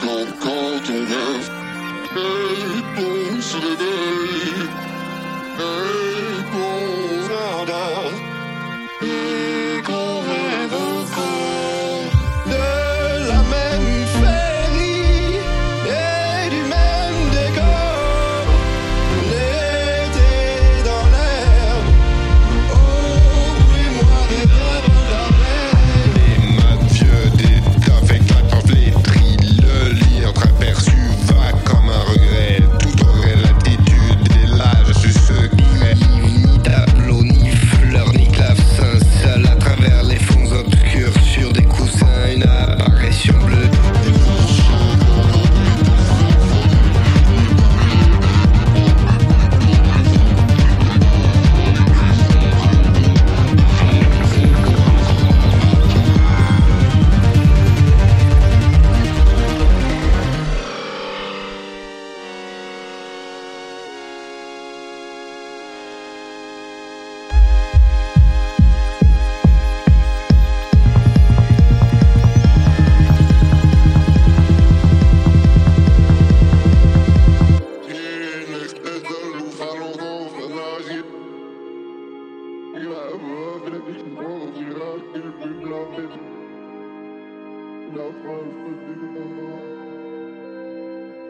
Don't call to me. Hey, don't loving, oh, you. are, you've for